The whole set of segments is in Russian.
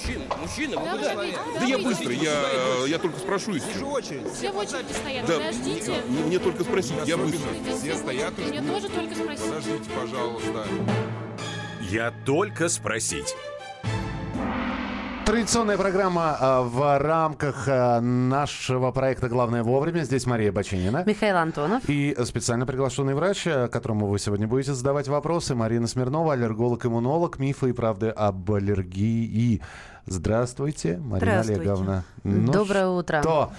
Мужчина, мужчина, вы Да, куда? Да я быстро, я, я только спрошу и все. очередь. Все в очереди стоят. Да, Подождите. мне, мне только спросить, я быстро. Все стоят и Мне тоже только спросить. Подождите, пожалуйста. Я только спросить. Традиционная программа а, в рамках а, нашего проекта «Главное вовремя». Здесь Мария Бачинина. Михаил Антонов. И специально приглашенный врач, а, которому вы сегодня будете задавать вопросы, Марина Смирнова, аллерголог-иммунолог, мифы и правды об аллергии. Здравствуйте, Марина Здравствуйте. Олеговна. Ну Доброе утро. Что?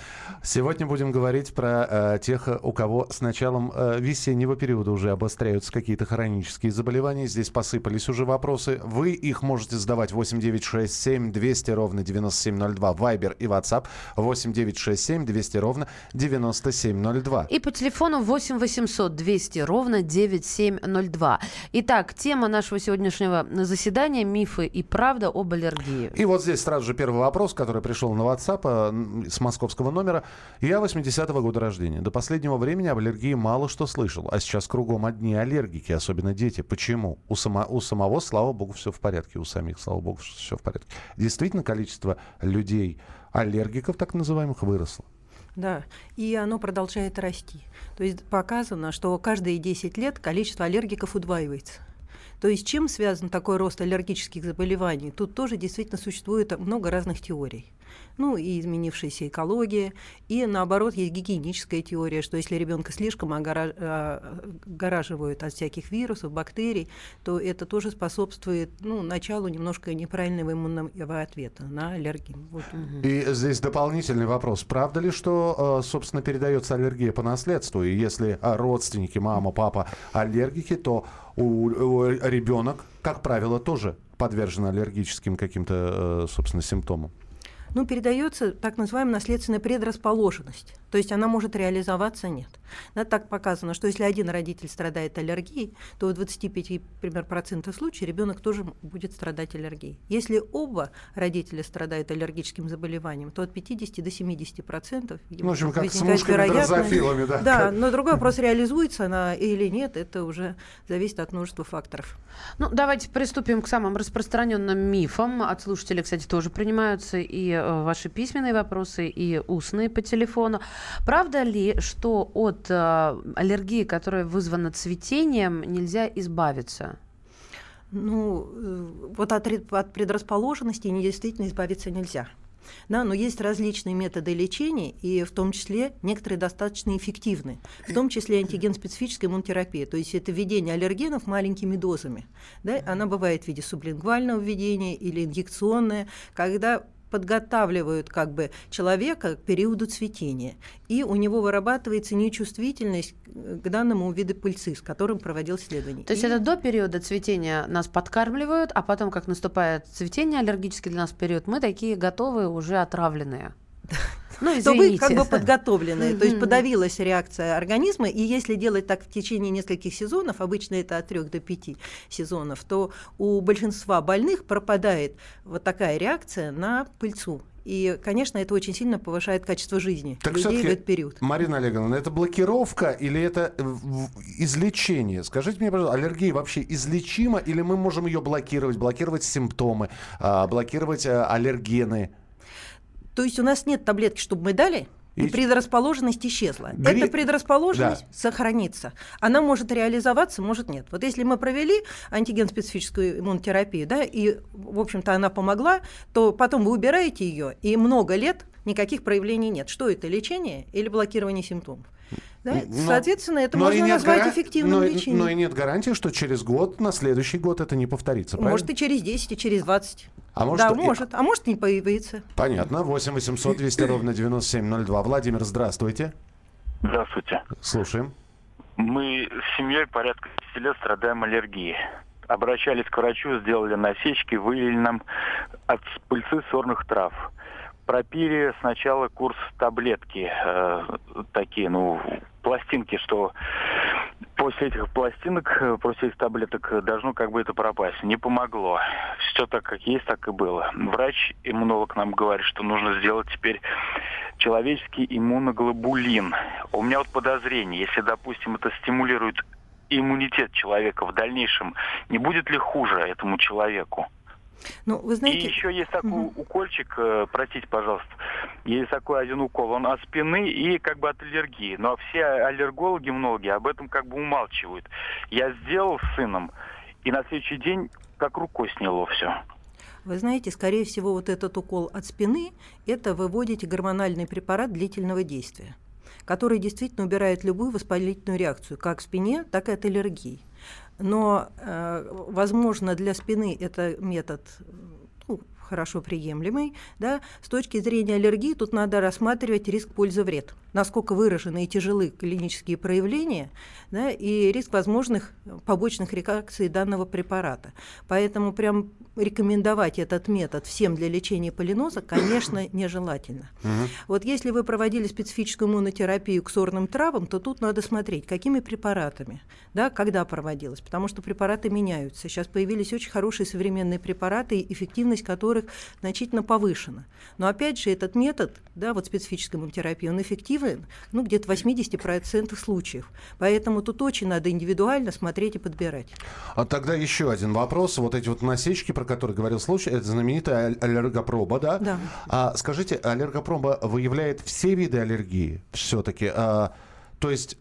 Сегодня будем говорить про э, тех, у кого с началом э, весеннего периода уже обостряются какие-то хронические заболевания. Здесь посыпались уже вопросы. Вы их можете задавать 8967 200 ровно 9702. Вайбер и WhatsApp 8967 200 ровно 9702. И по телефону 8 800 200 ровно 9702. Итак, тема нашего сегодняшнего заседания – мифы и правда об аллергии. И вот здесь сразу же первый вопрос, который пришел на WhatsApp э, с московского номера. Я 80-го года рождения. До последнего времени об аллергии мало что слышал. А сейчас кругом одни аллергики, особенно дети. Почему? У, само, у самого, слава богу, все в порядке. У самих, слава богу, все в порядке. Действительно, количество людей, аллергиков так называемых, выросло. Да, и оно продолжает расти. То есть показано, что каждые 10 лет количество аллергиков удваивается. То есть чем связан такой рост аллергических заболеваний? Тут тоже действительно существует много разных теорий. Ну, и изменившаяся экология, и наоборот, есть гигиеническая теория, что если ребенка слишком а, огораживают от всяких вирусов, бактерий, то это тоже способствует ну, началу немножко неправильного иммунного ответа на аллергию. Вот. И здесь дополнительный вопрос. Правда ли, что, э, собственно, передается аллергия по наследству? И если э, родственники, мама, папа аллергики, то у, ребенок, как правило, тоже подвержен аллергическим каким-то, э, собственно, симптомам. Ну, передается так называемая наследственная предрасположенность. То есть она может реализоваться, нет. Да, так показано, что если один родитель страдает аллергией, то в 25 пример, процентов случаев ребенок тоже будет страдать аллергией. Если оба родителя страдают аллергическим заболеванием, то от 50 до 70 процентов Ну, в общем, как с возникает мушками вероятность- дрозофилами, да. Да, но другой вопрос, реализуется она или нет, это уже зависит от множества факторов. Ну, давайте приступим к самым распространенным мифам. От слушателей, кстати, тоже принимаются и э, ваши письменные вопросы, и устные по телефону. Правда ли, что от э, аллергии, которая вызвана цветением, нельзя избавиться? Ну, э, вот от, от предрасположенности действительно избавиться нельзя. Да, но есть различные методы лечения, и в том числе некоторые достаточно эффективны, в том числе антиген-специфическая иммунотерапия, то есть это введение аллергенов маленькими дозами. Да, она бывает в виде сублингвального введения или инъекционная, когда подготавливают как бы человека к периоду цветения, и у него вырабатывается нечувствительность к данному виду пыльцы, с которым проводил исследование. То есть И- это до периода цветения нас подкармливают, а потом, как наступает цветение, аллергический для нас период, мы такие готовые, уже отравленные. Ну, то вы как бы подготовлены, то есть подавилась реакция организма, и если делать так в течение нескольких сезонов, обычно это от 3 до 5 сезонов, то у большинства больных пропадает вот такая реакция на пыльцу. И, конечно, это очень сильно повышает качество жизни Так людей в этот период. Марина Олеговна, это блокировка или это э, излечение? Скажите мне, пожалуйста, аллергия вообще излечима или мы можем ее блокировать, блокировать симптомы, а, блокировать а, аллергены? То есть у нас нет таблетки, чтобы мы дали, и, предрасположенность исчезла. Гри- Эта предрасположенность сохранится. Она может реализоваться, может нет. Вот если мы провели антиген-специфическую иммунотерапию, да, и, в общем-то, она помогла, то потом вы убираете ее, и много лет никаких проявлений нет. Что это, лечение или блокирование симптомов? Да? Но- Соответственно, это но можно назвать гара- эффективным но, лечением. но и нет гарантии, что через год, на следующий год это не повторится, правильно? Может, и через 10, и через 20. А может, да, и- может. А может, не появится. Понятно. 8 800 200 ровно 9702. Владимир, здравствуйте. Здравствуйте. Слушаем. Мы с семьей порядка 10 лет страдаем аллергией. Обращались к врачу, сделали насечки, выявили нам от пыльцы сорных трав. Пропили сначала курс таблетки, э, такие, ну, пластинки, что после этих пластинок, э, после этих таблеток должно как бы это пропасть. Не помогло. Все так, как есть, так и было. Врач, иммунолог нам говорит, что нужно сделать теперь человеческий иммуноглобулин. У меня вот подозрение, если, допустим, это стимулирует иммунитет человека в дальнейшем, не будет ли хуже этому человеку? Ну, вы И знаете, еще есть такой укольчик, э, простите, пожалуйста, есть такой один укол, он от спины и как бы от аллергии. Но все аллергологи многие об этом как бы умалчивают. Я сделал с сыном, и на следующий день как рукой сняло все. Вы знаете, скорее всего, вот этот укол от спины – это вы вводите гормональный препарат длительного действия, который действительно убирает любую воспалительную реакцию, как в спине, так и от аллергии. Но, э, возможно, для спины это метод ну, хорошо приемлемый. Да? С точки зрения аллергии тут надо рассматривать риск пользы-вред. Насколько выражены и тяжелы клинические проявления да, и риск возможных побочных реакций данного препарата. Поэтому прям рекомендовать этот метод всем для лечения полиноза, конечно, нежелательно. Вот если вы проводили специфическую иммунотерапию к сорным травам, то тут надо смотреть, какими препаратами, да, когда проводилась, потому что препараты меняются. Сейчас появились очень хорошие современные препараты, эффективность которых значительно повышена. Но опять же, этот метод, да, вот специфической иммунотерапии, он эффективен ну, где-то в 80% случаев. Поэтому тут очень надо индивидуально смотреть и подбирать. А тогда еще один вопрос. Вот эти вот насечки, про которые говорил случай, это знаменитая аллергопроба, да? Да. А скажите, аллергопроба выявляет все виды аллергии все-таки? А, то есть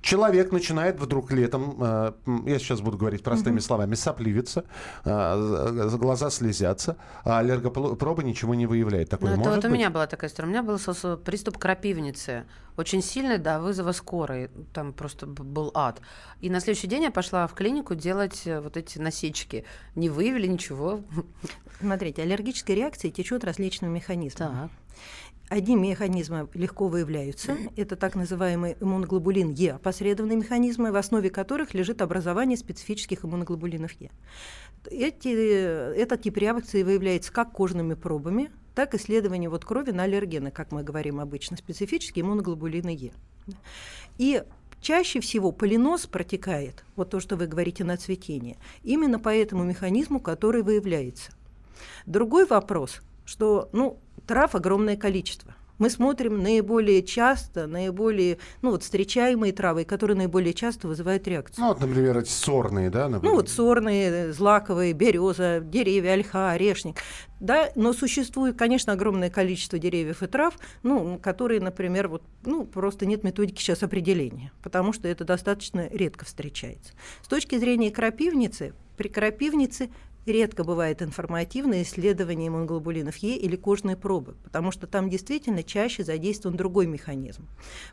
Человек начинает вдруг летом, э, я сейчас буду говорить простыми словами, сопливиться, э, глаза слезятся, а аллергопроба ничего не выявляет. Такое Ну, это может вот у быть? меня была такая история. У меня был приступ крапивницы. Очень сильный, до вызова скорой. Там просто был ад. И на следующий день я пошла в клинику делать э, вот эти насечки. Не выявили ничего. Смотрите, аллергическая реакция течет различными механизмами. Так. Одни механизмы легко выявляются. Это так называемый иммуноглобулин Е, опосредованные механизмы, в основе которых лежит образование специфических иммуноглобулинов Е. Эти, этот тип реакции выявляется как кожными пробами, так и исследованием вот крови на аллергены, как мы говорим обычно, специфические иммуноглобулины Е. И чаще всего полинос протекает, вот то, что вы говорите на цветение, именно по этому механизму, который выявляется. Другой вопрос, что ну, трав огромное количество. Мы смотрим наиболее часто, наиболее ну, вот, встречаемые травы, которые наиболее часто вызывают реакцию. Ну, вот, например, эти сорные, да? например? Ну вот сорные, злаковые, береза, деревья, ольха, орешник. Да, но существует, конечно, огромное количество деревьев и трав, ну, которые, например, вот, ну, просто нет методики сейчас определения, потому что это достаточно редко встречается. С точки зрения крапивницы, при крапивнице редко бывает информативное исследование иммуноглобулинов Е или кожные пробы, потому что там действительно чаще задействован другой механизм.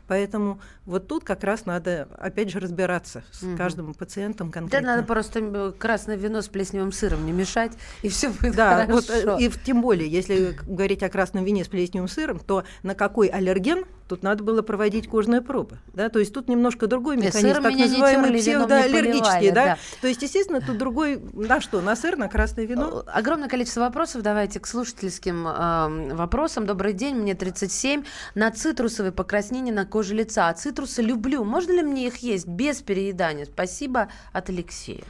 Поэтому вот тут как раз надо, опять же, разбираться с Мгм. каждым пациентом Да конкретно. надо просто э, красное вино с плесневым сыром не мешать, и все будет Да, хорошо. вот, э, и тем более, если говорить о красном вине с плесневым сыром, то на какой аллерген тут надо было проводить кожные пробы. Да? То есть тут немножко другой механизм, так называемый псевдоаллергический. Да? да. То есть, естественно, тут другой, на что, на сыр, на красное вино? Огромное количество вопросов. Давайте к слушательским э, вопросам. Добрый день, мне 37. На цитрусовые покраснения на коже лица. А цитрусы люблю. Можно ли мне их есть без переедания? Спасибо от Алексея.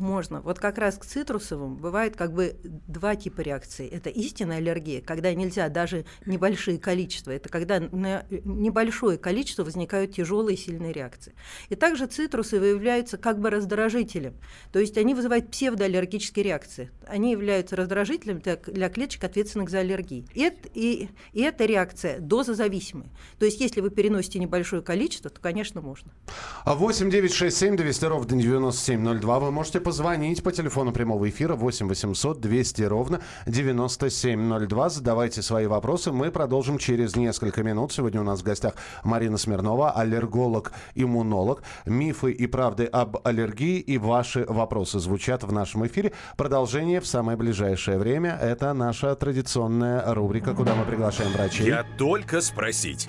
Можно. Вот как раз к цитрусовым бывает как бы два типа реакций. Это истинная аллергия, когда нельзя даже небольшие количества. Это когда на небольшое количество возникают тяжелые сильные реакции. И также цитрусы выявляются как бы раздражителем. То есть они вызывают псевдоаллергические реакции. Они являются раздражителем для, для клеточек, ответственных за аллергии. И, эт- и, и эта реакция дозозависимая. То есть если вы переносите небольшое количество, то, конечно, можно. А 8 9 6 7 200 ровно 9702. Вы можете позвонить по телефону прямого эфира 8 800 200 ровно 9702. Задавайте свои вопросы. Мы продолжим через несколько минут. Сегодня у нас в гостях Марина Смирнова, аллерголог, иммунолог. Мифы и правды об аллергии и ваши вопросы звучат в нашем эфире. Продолжение в самое ближайшее время. Это наша традиционная рубрика, куда мы приглашаем врачей. Я только спросить.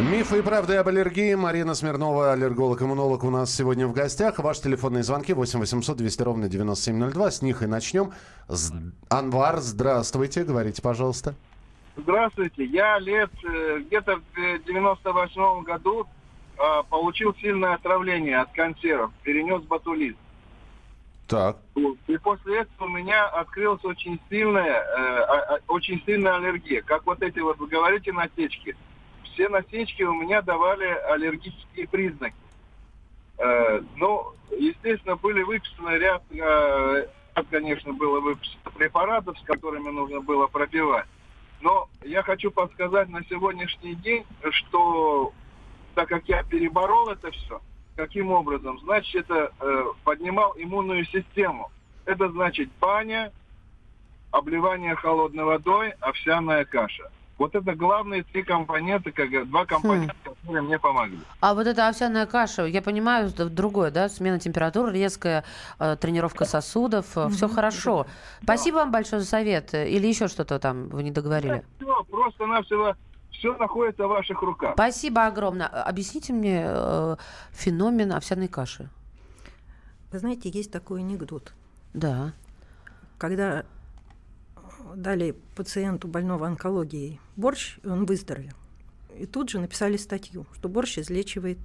Мифы и правды об аллергии. Марина Смирнова, аллерголог-иммунолог у нас сегодня в гостях. Ваши телефонные звонки 8 800 200 ровно 9702. С них и начнем. С- Анвар, здравствуйте. Говорите, пожалуйста. Здравствуйте. Я лет э, где-то в 98 году э, получил сильное отравление от консервов, перенес ботулиз. Так. И после этого у меня открылась очень сильная, э, а- а- очень сильная аллергия. Как вот эти вот, вы говорите, насечки. Все насечки у меня давали аллергические признаки. Э, ну, естественно, были выписаны ряд, э, ряд, конечно, было выписано препаратов, с которыми нужно было пробивать. Но я хочу подсказать на сегодняшний день, что так как я переборол это все, каким образом? Значит, это э, поднимал иммунную систему. Это значит баня, обливание холодной водой, овсяная каша. Вот это главные три компонента, как два компонента, которые мне помогли. А вот эта овсяная каша, я понимаю, другое, да, смена температуры, резкая э, тренировка сосудов, все хорошо. Спасибо вам большое за совет. Или еще что-то там вы не договорили? Все, просто-навсего все находится в ваших руках. Спасибо огромное. А- Объясните мне э, феномен овсяной каши. Вы знаете, есть такой анекдот. Да. Когда э, дали пациенту больного онкологией борщ, и он выздоровел. И тут же написали статью, что борщ излечивает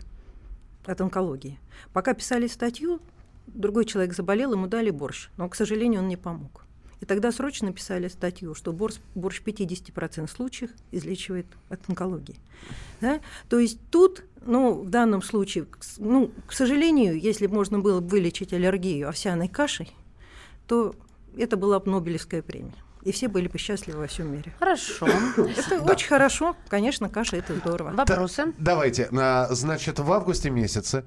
от онкологии. Пока писали статью, другой человек заболел, ему дали борщ, но, к сожалению, он не помог. И тогда срочно писали статью, что борщ, борщ в 50% случаев излечивает от онкологии. Да? То есть тут, ну, в данном случае, ну, к сожалению, если можно было бы вылечить аллергию овсяной кашей, то это была бы Нобелевская премия. И все были бы счастливы во всем мире. Хорошо. Это очень хорошо. Конечно, каша это здорово. Вопросы? Давайте. А, Значит, в августе месяце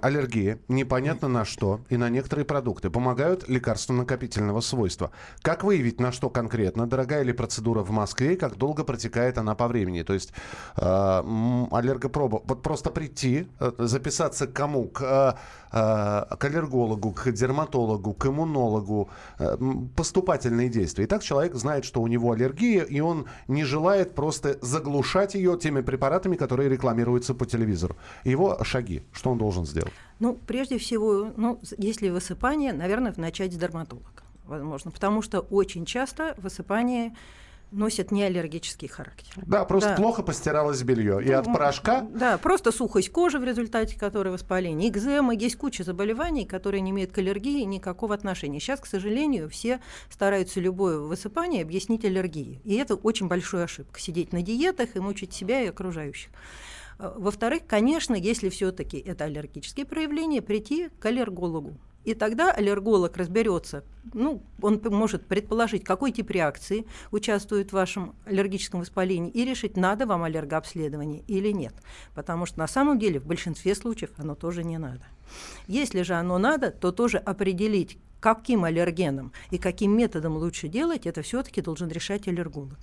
аллергия непонятно на что и на некоторые продукты помогают лекарства накопительного свойства. Как выявить, на что конкретно? Дорогая ли процедура в Москве и как долго протекает она по времени? То есть э, аллергопроба. Вот просто прийти, э, записаться к кому? К, э, к аллергологу, к дерматологу, к иммунологу. Э, Поступательные действия. И так человек знает, что у него аллергия, и он не желает просто заглушать ее теми препаратами, которые рекламируются по телевизору. Его шаги, что он должен сделать? Ну, прежде всего, ну, если высыпание, наверное, начать с дерматолога, возможно, потому что очень часто высыпание носят неаллергический характер. Да, просто Да. плохо постиралось белье. И от Ну, порошка Да, просто сухость кожи, в результате которой воспаление, экзема, есть куча заболеваний, которые не имеют к аллергии никакого отношения. Сейчас, к сожалению, все стараются любое высыпание объяснить аллергией. И это очень большая ошибка. Сидеть на диетах и мучить себя и окружающих. А, Во-вторых, конечно, если все-таки это аллергические проявления, прийти к аллергологу. И тогда аллерголог разберется, ну, он может предположить, какой тип реакции участвует в вашем аллергическом воспалении, и решить, надо вам аллергообследование или нет. Потому что на самом деле в большинстве случаев оно тоже не надо. Если же оно надо, то тоже определить, каким аллергеном и каким методом лучше делать, это все-таки должен решать аллерголог.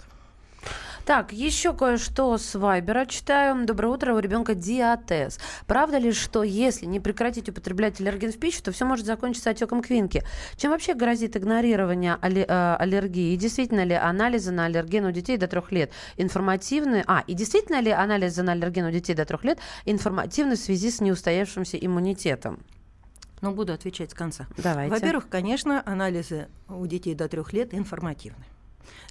Так, еще кое-что с Вайбера читаю. Доброе утро, у ребенка диатез. Правда ли, что если не прекратить употреблять аллерген в пищу, то все может закончиться отеком квинки? Чем вообще грозит игнорирование э, аллергии? И действительно ли анализы на аллерген у детей до трех лет информативны? А, и действительно ли анализы на аллерген у детей до трех лет информативны в связи с неустоявшимся иммунитетом? Но буду отвечать с конца. Давайте. Во-первых, конечно, анализы у детей до трех лет информативны.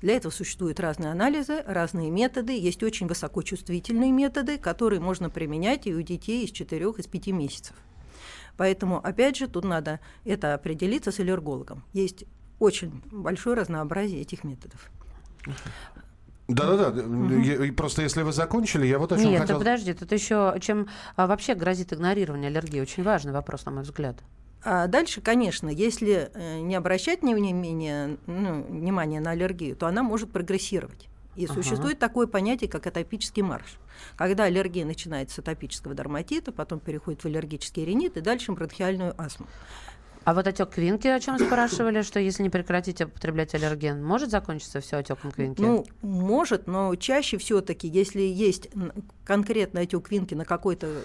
Для этого существуют разные анализы, разные методы. Есть очень высокочувствительные методы, которые можно применять и у детей из 4 из 5 месяцев. Поэтому, опять же, тут надо это определиться с аллергологом. Есть очень большое разнообразие этих методов. Да-да-да. И Просто если вы закончили, я вот о чем Нет, хотел... да подожди, тут еще чем а, вообще грозит игнорирование аллергии? Очень важный вопрос, на мой взгляд. А дальше, конечно, если э, не обращать ни- внимания, ну, внимания на аллергию, то она может прогрессировать. И Ага. существует такое понятие, как атопический марш. Когда аллергия начинается с атопического дерматита, потом переходит в аллергический ринит и дальше бронхиальную астму. А вот отек квинки, о чем спрашивали, что если не прекратить употреблять аллерген, может закончиться все отеком квинки? Ну, может, но чаще все-таки, если есть конкретно отек квинки на какой-то э,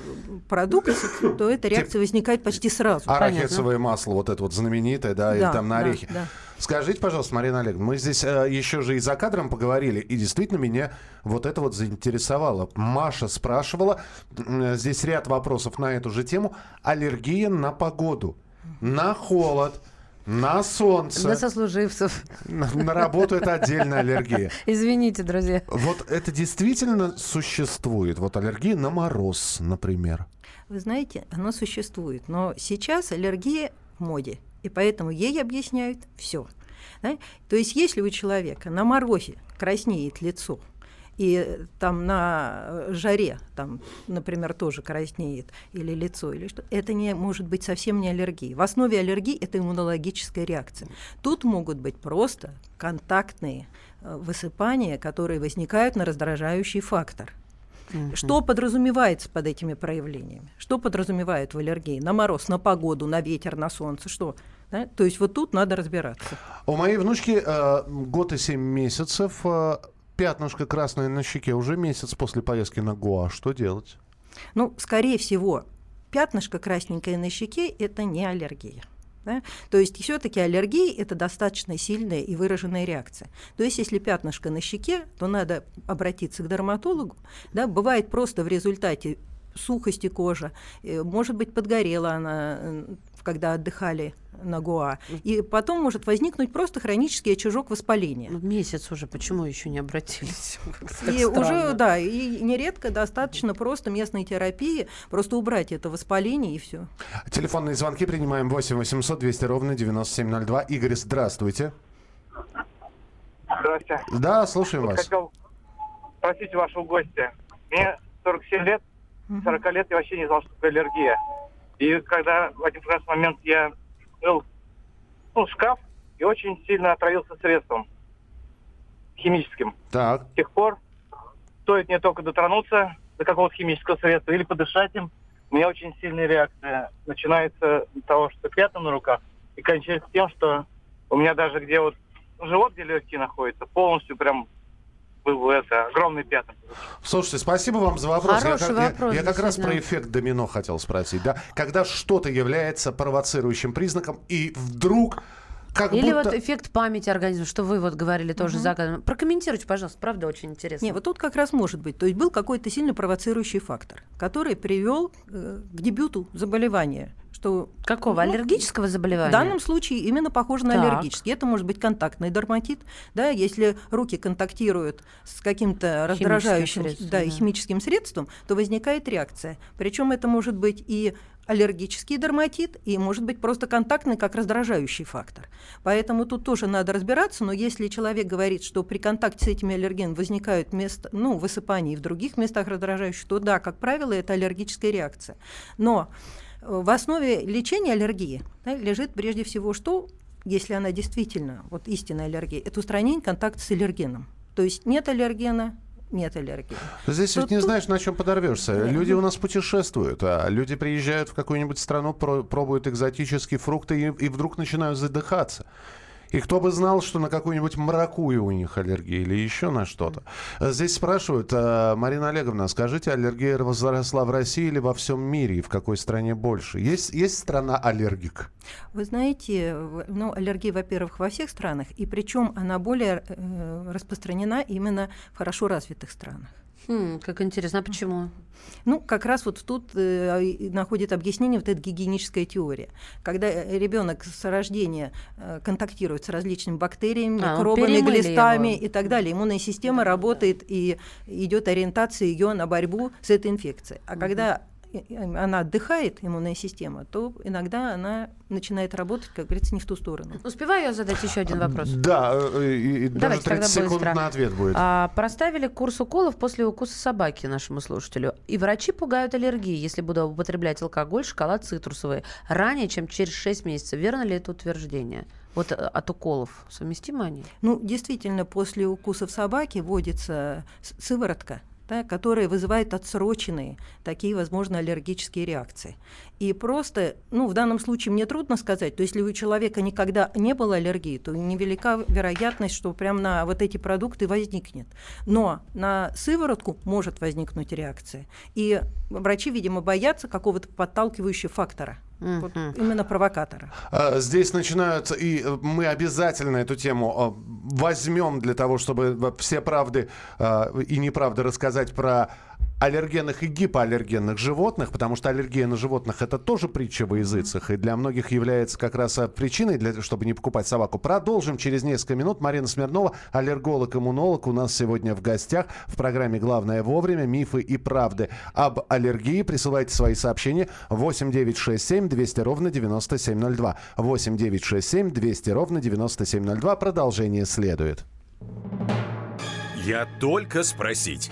продукт, то эта реакция возникает почти сразу. Арахисовое масло, вот это вот знаменитое, да, или Да, там на орехи. да. Скажите, пожалуйста, Марина Олеговна, мы здесь э, еще же и за кадром поговорили, и действительно меня вот это вот заинтересовало. Маша спрашивала, м, здесь ряд вопросов на эту же тему, аллергия на погоду, на холод, На солнце. На сослуживцев. На, на работу это отдельная аллергия. Извините, друзья. Вот это действительно существует? Вот аллергия на мороз, например. Вы знаете, оно существует, но сейчас аллергия в моде, и поэтому ей объясняют все. Да? То есть, если у человека на морозе краснеет лицо, и там на жаре, там, например, тоже краснеет или лицо, или что, это не может быть совсем не аллергия. В основе аллергии это иммунологическая реакция. Тут могут быть просто контактные э, высыпания, которые возникают на раздражающий фактор. Что подразумевается под этими проявлениями? Что подразумевает в аллергии? На мороз, на погоду, на ветер, на солнце, что? Да? То есть вот тут надо разбираться. У моей внучки э, год и семь месяцев. Э, пятнышко красное на щеке уже месяц после поездки на Гоа. Что делать? Ну, скорее всего, пятнышко красненькое на щеке – это не аллергия. Да? То есть все-таки аллергия – это достаточно сильная и выраженная реакция. То есть если пятнышко на щеке, то надо обратиться к дерматологу. Да? Бывает просто в результате сухости кожи, э, может быть, подгорела она, когда отдыхали на Гоа. И потом может возникнуть просто хронический очажок воспаления. Ну, месяц уже, почему еще не обратились? И уже, да, и нередко достаточно просто местной терапии, просто убрать это воспаление и все. Телефонные звонки принимаем 8 800 200 ровно 9702. Игорь, здравствуйте. Здравствуйте. Да, слушаем вас. Хотел спросить вашего гостя. Мне 47 лет, 40 лет я вообще не знал, что такое аллергия. И когда в один прекрасный момент я открыл ну, шкаф и очень сильно отравился средством химическим. Так. С тех пор стоит мне только дотронуться до какого-то химического средства или подышать им, у меня очень сильная реакция. Начинается с того, что пятна на руках, и кончается тем, что у меня даже где вот живот, где легкие находятся, полностью прям был это огромный пятна. Слушайте, спасибо вам за вопрос. Хороший я, вопрос, я, я как раз про эффект домино хотел спросить. Да? Когда что-то является провоцирующим признаком, и вдруг как Или будто... вот эффект памяти организма, что вы вот говорили тоже за кадром. Прокомментируйте, пожалуйста, правда очень интересно. Не, вот тут как раз может быть. То есть был какой-то сильно провоцирующий фактор, который привел э, к дебюту заболевания. Что, Какого? ну, Аллергического В заболевания? данном случае именно похоже на Так. аллергический. Это может быть контактный дерматит, да, если руки контактируют с каким-то раздражающим средством, да, да. химическим средством, то возникает реакция. Причем это может быть и аллергический дерматит, и может быть просто контактный как раздражающий фактор. Поэтому тут тоже надо разбираться, но если человек говорит, что при контакте с этими аллергенами возникают места, ну, высыпания и в других местах раздражающих, то да, как правило, это аллергическая реакция. Но э, в основе лечения аллергии да, лежит прежде всего что, если она действительно, вот истинная аллергия, это устранение контакта с аллергеном. То есть нет аллергена, нет аллергии. Здесь ведь не тут- знаешь, на чем подорвешься. Нет, Люди ну- у нас путешествуют, а люди приезжают в какую-нибудь страну, про- пробуют экзотические фрукты и, и вдруг начинают задыхаться. И кто бы знал, что на какую-нибудь маракую у них аллергия или еще на что-то. Здесь спрашивают, а, Марина Олеговна, скажите, аллергия возросла в России или во всем мире? И в какой стране больше? Есть, есть страна аллергик? Вы знаете, ну, аллергия, во-первых, во всех странах, и причем она более э, распространена именно в хорошо развитых странах. Хм, как интересно, а почему? Ну, как раз вот тут э, находит объяснение вот эта гигиеническая теория. Когда ребенок с рождения э, контактирует с различными бактериями, А, микробами, глистами его. и так далее, иммунная система работает и идет ориентация ее на борьбу с этой инфекцией. А когда и- и она отдыхает, иммунная система, то иногда она начинает работать, как говорится, не в ту сторону. Успеваю я задать еще один вопрос? Да, э, и, и даже Давайте 30 тогда секунд быстро. на ответ будет. А, проставили курс уколов после укуса собаки нашему слушателю. И врачи пугают аллергией, если буду употреблять алкоголь, шоколад, цитрусовые. Ранее, чем через 6 месяцев. Верно ли это утверждение? Вот э, от уколов совместимы они? Ну, действительно, после укусов собаки вводится сыворотка, да, которая вызывает отсроченные такие, возможно, аллергические реакции. И просто, ну, в данном случае мне трудно сказать, то есть, если у человека никогда не было аллергии, то невелика вероятность, что прям на вот эти продукты возникнет. Но на сыворотку может возникнуть реакция. И врачи, видимо, боятся какого-то подталкивающего фактора, вот именно провокатора. Здесь начинаются, и э, мы обязательно эту тему а, возьмем для того, чтобы э, все правды а, и неправды рассказать про аллергенных и гипоаллергенных животных, потому что аллергия на животных это тоже притча во языцах, и для многих является как раз а, причиной, для, чтобы не покупать собаку. Продолжим через несколько минут. Марина Смирнова, аллерголог-иммунолог, у нас сегодня в гостях в программе «Главное вовремя. Мифы и правды об аллергии». Присылайте свои сообщения 8967 200 ровно 9702. 8967 200 ровно 9702. Продолжение следует. Я только спросить.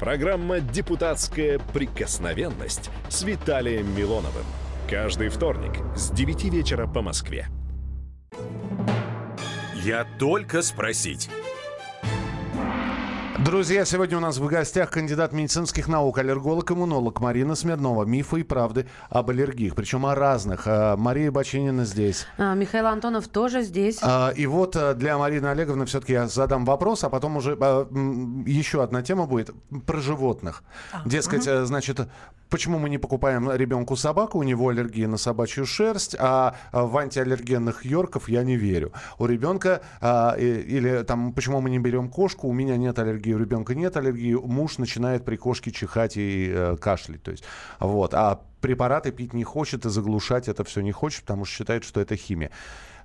Программа «Депутатская прикосновенность» с Виталием Милоновым. Каждый вторник с 9 вечера по Москве. Я только спросить. Друзья, сегодня у нас в гостях кандидат медицинских наук, аллерголог, иммунолог Марина Смирнова. Мифы и правды об аллергиях, причем о разных. А, Мария Бочинина здесь. А, Михаил Антонов тоже здесь. А, И вот а, для Марины Олеговны все-таки я задам вопрос, а потом уже а, еще одна тема будет про животных. Дескать, а, значит, почему мы не покупаем ребенку собаку, у него аллергия на собачью шерсть, а а, в антиаллергенных йорков я не верю. У ребенка а, или там почему мы не берем кошку, у меня нет аллергии, у ребенка нет аллергии, муж начинает при кошке чихать и э, кашлять, то есть вот, а препараты пить не хочет и заглушать это все не хочет, потому что считает, что это химия.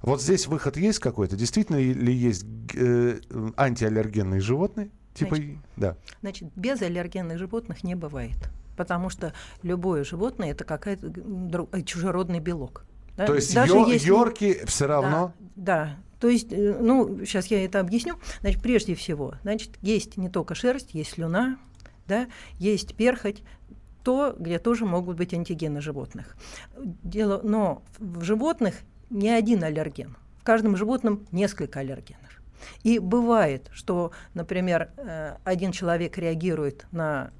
Вот здесь выход есть какой-то? Действительно ли есть э, антиаллергенные животные? Типа, Значит, да. Значит, без аллергенных животных не бывает. Потому что любое животное это какая-то э, чужеродный белок. да. То есть Даже ё- если- йорки все равно... Да, да. То есть, э, ну, сейчас я это объясню. Значит, прежде всего, значит, есть не только шерсть, есть слюна, да, есть перхоть, то, где тоже могут быть антигены животных. Дело, но в животных не один аллерген. В каждом животном несколько аллергенов. И бывает, что, например, э, один человек реагирует на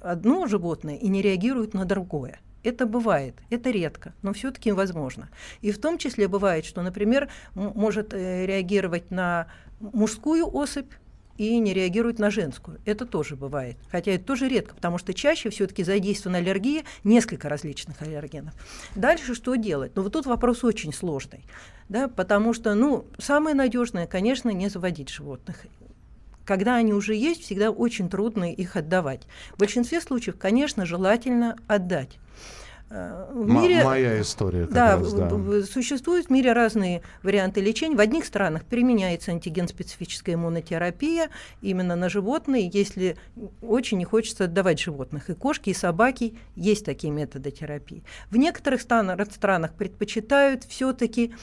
одно животное и не реагирует на другое. Это бывает, это редко, но все-таки возможно. И в том числе бывает, что, например, может э, реагировать на мужскую особь и не реагирует на женскую. Это тоже бывает. Хотя это тоже редко, потому что чаще все-таки задействована аллергия, несколько различных аллергенов. Дальше что делать? Ну вот тут вопрос очень сложный. Да, потому что, ну, самое надежное, конечно, не заводить животных когда они уже есть, всегда очень трудно их отдавать. В большинстве случаев, конечно, желательно отдать. Э, В мире, моя история да, раз, да. существуют в мире разные варианты лечения. В одних странах применяется антиген-специфическая иммунотерапия именно на животные, если очень не хочется отдавать животных. И кошки, и собаки есть такие методы терапии. В некоторых странах предпочитают все-таки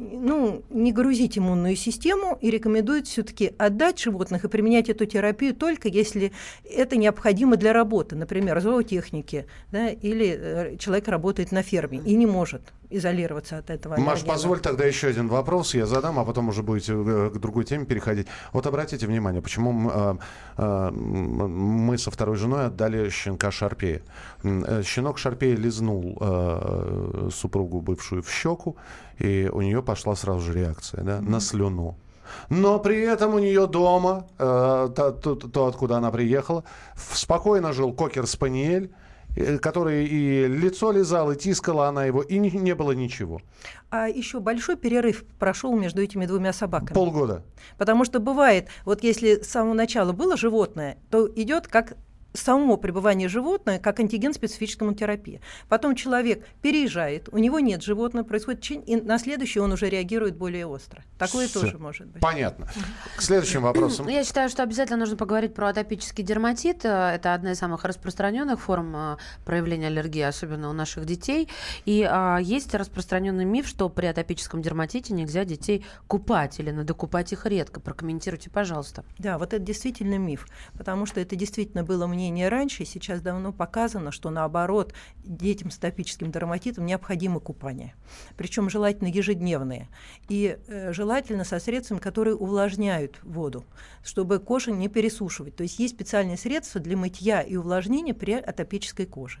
ну, не грузить иммунную систему и рекомендуют все-таки отдать животных и применять эту терапию только если это необходимо для работы, например, зоотехники, да, или э, человек работает на ферме и не может изолироваться от этого. Маш, аллергена. позволь тогда еще один вопрос я задам, а потом уже будете э, к другой теме переходить. Вот обратите внимание, почему э, э, м, мы со второй женой отдали щенка Шарпея. Э, Щенок Шарпея лизнул э, супругу бывшую в щеку, и у нее пошла сразу же реакция да, на слюну. Но при этом у нее дома, э, то, то- то, откуда она приехала, спокойно жил кокер-спаниель, который и лицо лизал, и тискала она его, и не, не было ничего. А еще большой перерыв прошел между этими двумя собаками. Полгода. Потому что бывает, вот если с самого начала было животное, то идет как само пребывание животного как антиген специфической терапии. Потом человек переезжает, у него нет животного, происходит чин, и на следующий он уже реагирует более остро. Такое Всё. тоже может быть. Понятно. К следующим вопросам. Ну, Я считаю, что обязательно нужно поговорить про атопический дерматит. Э, Это одна из самых распространенных форм э, проявления аллергии, особенно у наших детей. И а, есть распространенный миф, что при атопическом дерматите нельзя детей купать или надо купать их редко. Прокомментируйте, пожалуйста. Да, вот это действительно миф, потому что это действительно было мне мнение раньше, сейчас давно показано, что наоборот, детям с атопическим дерматитом необходимо купание. Причем желательно ежедневные. И э, желательно со средствами, которые увлажняют воду, чтобы кожу не пересушивать. То есть есть специальные средства для мытья и увлажнения при атопической коже.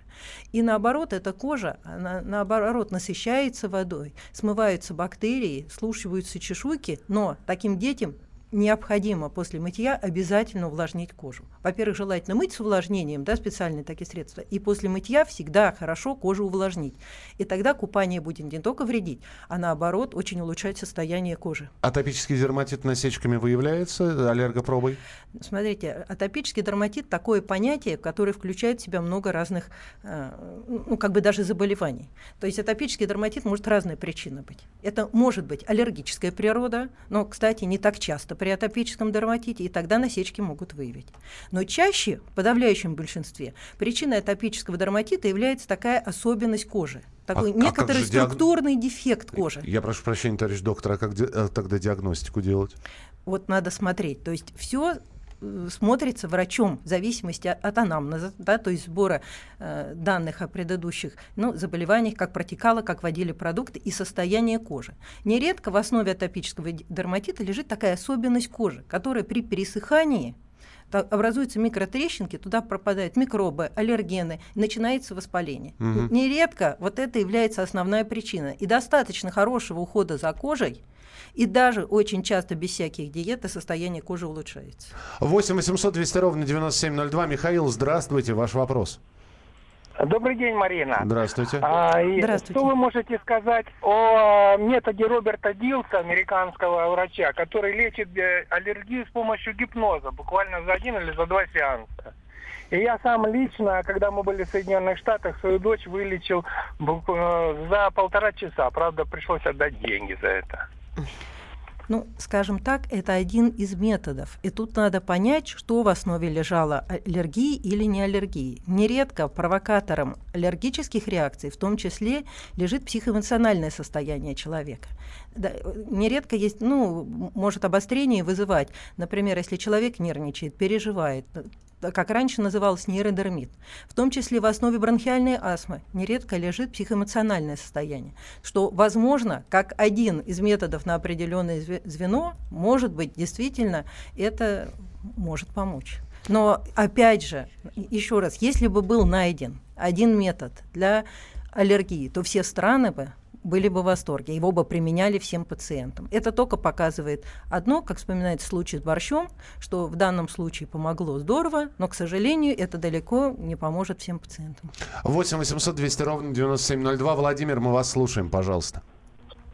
И наоборот, эта кожа, она наоборот насыщается водой, смываются бактерии, слушиваются чешуйки, но таким детям необходимо после мытья обязательно увлажнить кожу. Во-первых, желательно мыть с увлажнением, да, специальные такие средства, и после мытья всегда хорошо кожу увлажнить. И тогда купание будет не только вредить, а наоборот очень улучшать состояние кожи. Атопический дерматит насечками выявляется аллергопробой? Смотрите, атопический дерматит такое понятие, которое включает в себя много разных, э, ну, как бы даже заболеваний. То есть атопический дерматит может разная причина быть. Это может быть аллергическая природа, но, кстати, не так часто при атопическом дерматите, и тогда насечки могут выявить. Но чаще, в подавляющем большинстве, причиной атопического дерматита является такая особенность кожи. Такой А- а некоторый как же диаг- структурный дефект кожи. Я прошу прощения, товарищ доктор, а как ди- э, тогда диагностику делать? Вот надо смотреть. То есть все смотрится врачом в зависимости от, анамнеза, да, то есть сбора э, данных о предыдущих ну, заболеваниях, как протекало, как водили продукты и состояние кожи. Нередко в основе атопического дерматита лежит такая особенность кожи, которая при пересыхании образуются микротрещинки, туда пропадают микробы, аллергены, начинается воспаление. Мгм. Нередко вот это является основная причина. И достаточно хорошего ухода за кожей, и даже очень часто без всяких диет и состояние кожи улучшается. 8 800 200 ровно 9702. Михаил, здравствуйте, ваш вопрос. Добрый день, Марина. Здравствуйте. А, и Что вы можете сказать о методе Роберта Дилса, американского врача, который лечит э, аллергию с помощью гипноза, буквально за один или за два сеанса? И я сам лично, когда мы были в Соединенных Штатах, свою дочь вылечил э, за полтора часа. Правда, пришлось отдать деньги за это. Ну, скажем так, это один из методов. И тут надо понять, что в основе лежало аллергии или не аллергии. Нередко провокатором аллергических реакций в том числе лежит психоэмоциональное состояние человека. Да, нередко есть, ну, может обострение вызывать. Например, если человек нервничает, переживает, как раньше называлось нейродермит. В том числе в основе бронхиальной астмы нередко лежит психоэмоциональное состояние, что, возможно, как один из методов на определенное зве- звено, может быть, действительно, это может помочь. Но, опять же, еще раз, если бы был найден один метод для аллергии, то все страны бы были бы в восторге, его бы применяли всем пациентам. Это только показывает одно, как вспоминается случай с борщом, что в данном случае помогло здорово, но, к сожалению, это далеко не поможет всем пациентам. 8 800 200 ровно 9702. Владимир, мы вас слушаем, пожалуйста.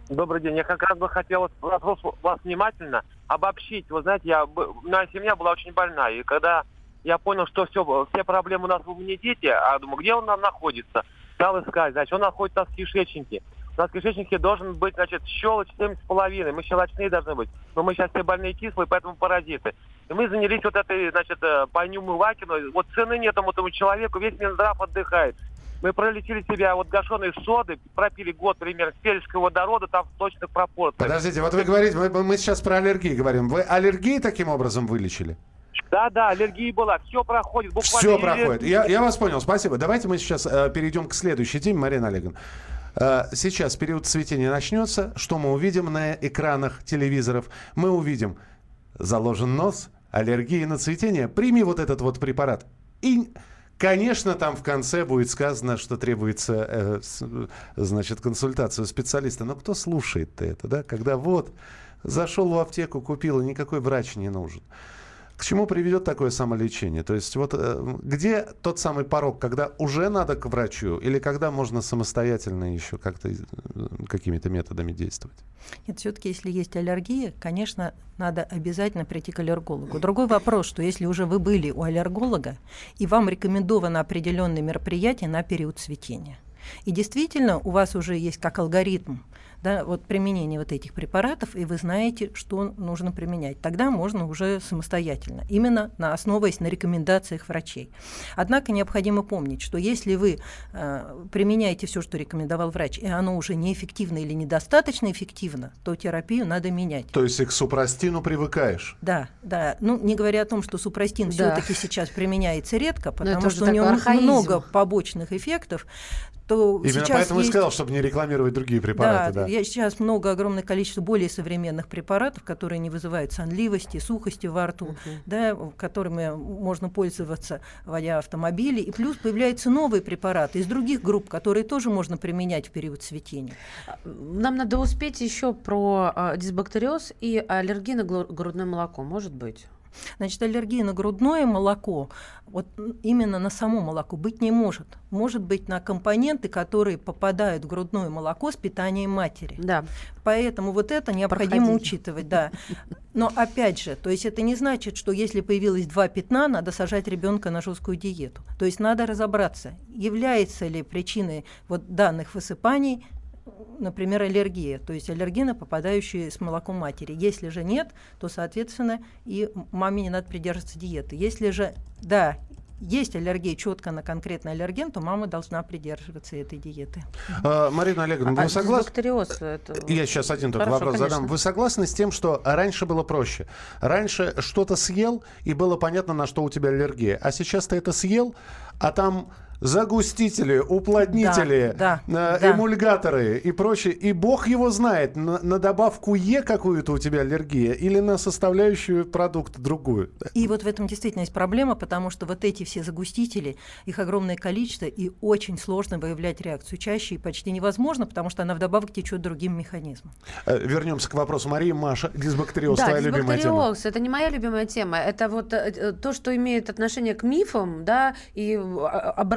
Добрый день. Я как раз бы хотел вопрос вас внимательно обобщить. Вы знаете, я, моя семья была очень больна, и когда я понял, что все, все проблемы у нас в иммунитете, а думаю, где он нам находится, стал искать. Значит, он находится в кишечнике. У нас в кишечнике должен быть, значит, щелочь 7,5. Мы щелочные должны быть. Но мы сейчас все больные кислые, поэтому паразиты. И мы занялись вот этой, значит, э, Паню Мывакину. Вот цены нет этому, этому человеку, весь Минздрав отдыхает. Мы пролечили себя вот гашеной соды, пропили год примерно сельского водорода, там в точных пропорциях. Подождите, вот вы говорите, мы, мы сейчас про аллергии говорим. Вы аллергии таким образом вылечили? Да, да, аллергия была, все проходит, буквально. Все проходит. Я, я вас понял, спасибо. Давайте мы сейчас э, перейдем к следующей теме, Марина Олеговна. Э, сейчас период цветения начнется. Что мы увидим на экранах телевизоров? Мы увидим заложен нос, аллергии на цветение. Прими вот этот вот препарат. И, конечно, там в конце будет сказано, что требуется, э, значит, консультация у специалиста. Но кто слушает это, да? Когда вот зашел в аптеку, купил, и никакой врач не нужен. К чему приведет такое самолечение? То есть вот э, где тот самый порог, когда уже надо к врачу или когда можно самостоятельно еще как-то э, какими-то методами действовать? Нет, все-таки, если есть аллергия, конечно, надо обязательно прийти к аллергологу. Другой вопрос, что если уже вы были у аллерголога, и вам рекомендовано определенные мероприятия на период цветения. И действительно, у вас уже есть как алгоритм да, вот применение вот этих препаратов, и вы знаете, что нужно применять. Тогда можно уже самостоятельно, именно на основываясь на рекомендациях врачей. Однако необходимо помнить, что если вы э, применяете все, что рекомендовал врач, и оно уже неэффективно или недостаточно эффективно, то терапию надо менять. То есть и к супрастину привыкаешь? Да, да. Ну, не говоря о том, что супрастин да. все-таки сейчас применяется редко, потому что у него архаизм. много побочных эффектов, то Именно сейчас поэтому есть... и сказал, чтобы не рекламировать другие препараты. Да, да. Я сейчас много, огромное количество более современных препаратов, которые не вызывают сонливости, сухости во рту, uh-huh. да, которыми можно пользоваться, водя автомобили. И плюс появляются новые препараты из других групп, которые тоже можно применять в период цветения. Нам надо успеть еще про э, дисбактериоз и аллергию на грудное молоко, может быть? Значит, аллергия на грудное молоко, вот именно на само молоко быть не может. Может быть на компоненты, которые попадают в грудное молоко с питанием матери. Да. Поэтому вот это необходимо Проходите. учитывать, да. Но опять же, то есть это не значит, что если появилось два пятна, надо сажать ребенка на жесткую диету. То есть надо разобраться, является ли причиной вот данных высыпаний например, аллергия, то есть аллергены, попадающие с молоком матери. Если же нет, то, соответственно, и маме не надо придерживаться диеты. Если же, да, есть аллергия четко на конкретный аллерген, то мама должна придерживаться этой диеты. А, Марина Олеговна, а, вы согласны? Это... Я сейчас один только Хорошо, вопрос конечно. задам. Вы согласны с тем, что раньше было проще? Раньше что-то съел, и было понятно, на что у тебя аллергия. А сейчас ты это съел, а там загустители, уплотнители, да, да, э, эмульгаторы и прочее. И бог его знает, на, на добавку Е какую-то у тебя аллергия или на составляющую продукта другую. И вот в этом действительно есть проблема, потому что вот эти все загустители, их огромное количество, и очень сложно выявлять реакцию чаще и почти невозможно, потому что она вдобавок течет другим механизмом. Э, вернемся к вопросу Марии. Маша, дисбактериоз, да, твоя любимая тема. это не моя любимая тема. Это вот э, то, что имеет отношение к мифам, да, и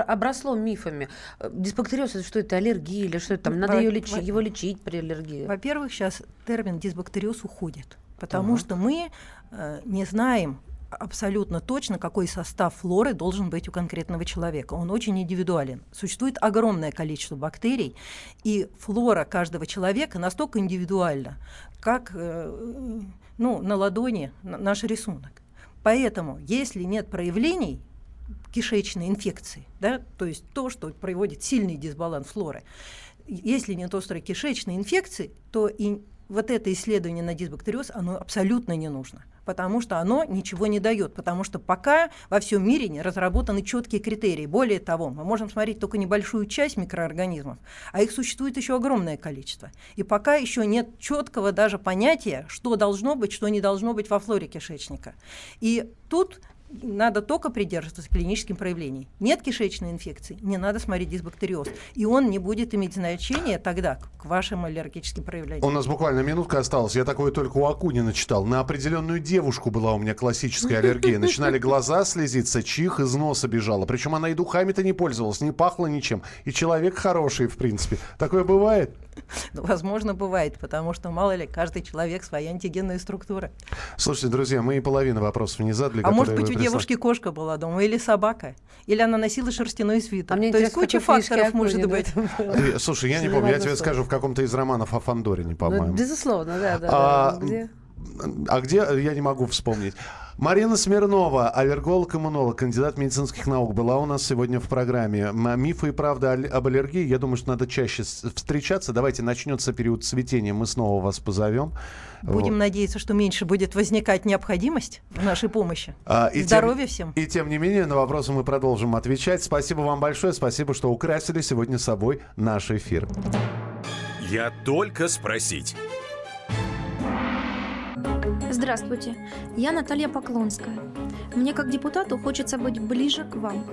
обросло мифами. Дисбактериоз это что это аллергия или что это там? Надо ее лечить, его лечить при аллергии. Во-первых, сейчас термин дисбактериоз уходит, потому ага. что мы э, не знаем абсолютно точно, какой состав флоры должен быть у конкретного человека. Он очень индивидуален. Существует огромное количество бактерий, и флора каждого человека настолько индивидуальна, как э, ну, на ладони наш рисунок. Поэтому, если нет проявлений, кишечной инфекции, да, то есть то, что приводит сильный дисбаланс флоры. Если нет острой кишечной инфекции, то и вот это исследование на дисбактериоз, оно абсолютно не нужно, потому что оно ничего не дает, потому что пока во всем мире не разработаны четкие критерии. Более того, мы можем смотреть только небольшую часть микроорганизмов, а их существует еще огромное количество. И пока еще нет четкого даже понятия, что должно быть, что не должно быть во флоре кишечника. И тут надо только придерживаться клиническим проявлений. Нет кишечной инфекции, не надо смотреть дисбактериоз. И он не будет иметь значения тогда к вашим аллергическим проявлениям. У нас буквально минутка осталась. Я такое только у Акунина читал. На определенную девушку была у меня классическая аллергия. Начинали глаза слезиться, чих из носа бежала. Причем она и духами-то не пользовалась, не пахла ничем. И человек хороший, в принципе. Такое бывает? Ну, возможно, бывает, потому что, мало ли, каждый человек своя антигенная структура. Слушайте, друзья, мы и половину вопросов не задали. А может быть, у девушки кошка была дома или собака? Или она носила шерстяной свитер? А мне То есть куча факторов может быть. Слушай, я не помню, я тебе скажу, в каком-то из романов о Фандорине, по-моему. Ну, безусловно, да. да. А где, я не могу вспомнить. Марина Смирнова, аллерголог-иммунолог, кандидат медицинских наук, была у нас сегодня в программе. Мифы и правда об аллергии. Я думаю, что надо чаще встречаться. Давайте начнется период цветения, мы снова вас позовем. Будем вот. надеяться, что меньше будет возникать необходимость в нашей помощи. А, и Здоровья тем, всем. И тем не менее, на вопросы мы продолжим отвечать. Спасибо вам большое. Спасибо, что украсили сегодня собой наш эфир. Я только спросить. Здравствуйте, я Наталья Поклонская. Мне как депутату хочется быть ближе к вам.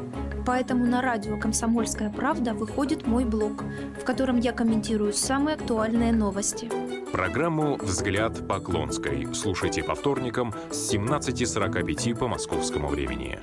Поэтому на радио «Комсомольская правда» выходит мой блог, в котором я комментирую самые актуальные новости. Программу «Взгляд Поклонской» слушайте по вторникам с 17.45 по московскому времени.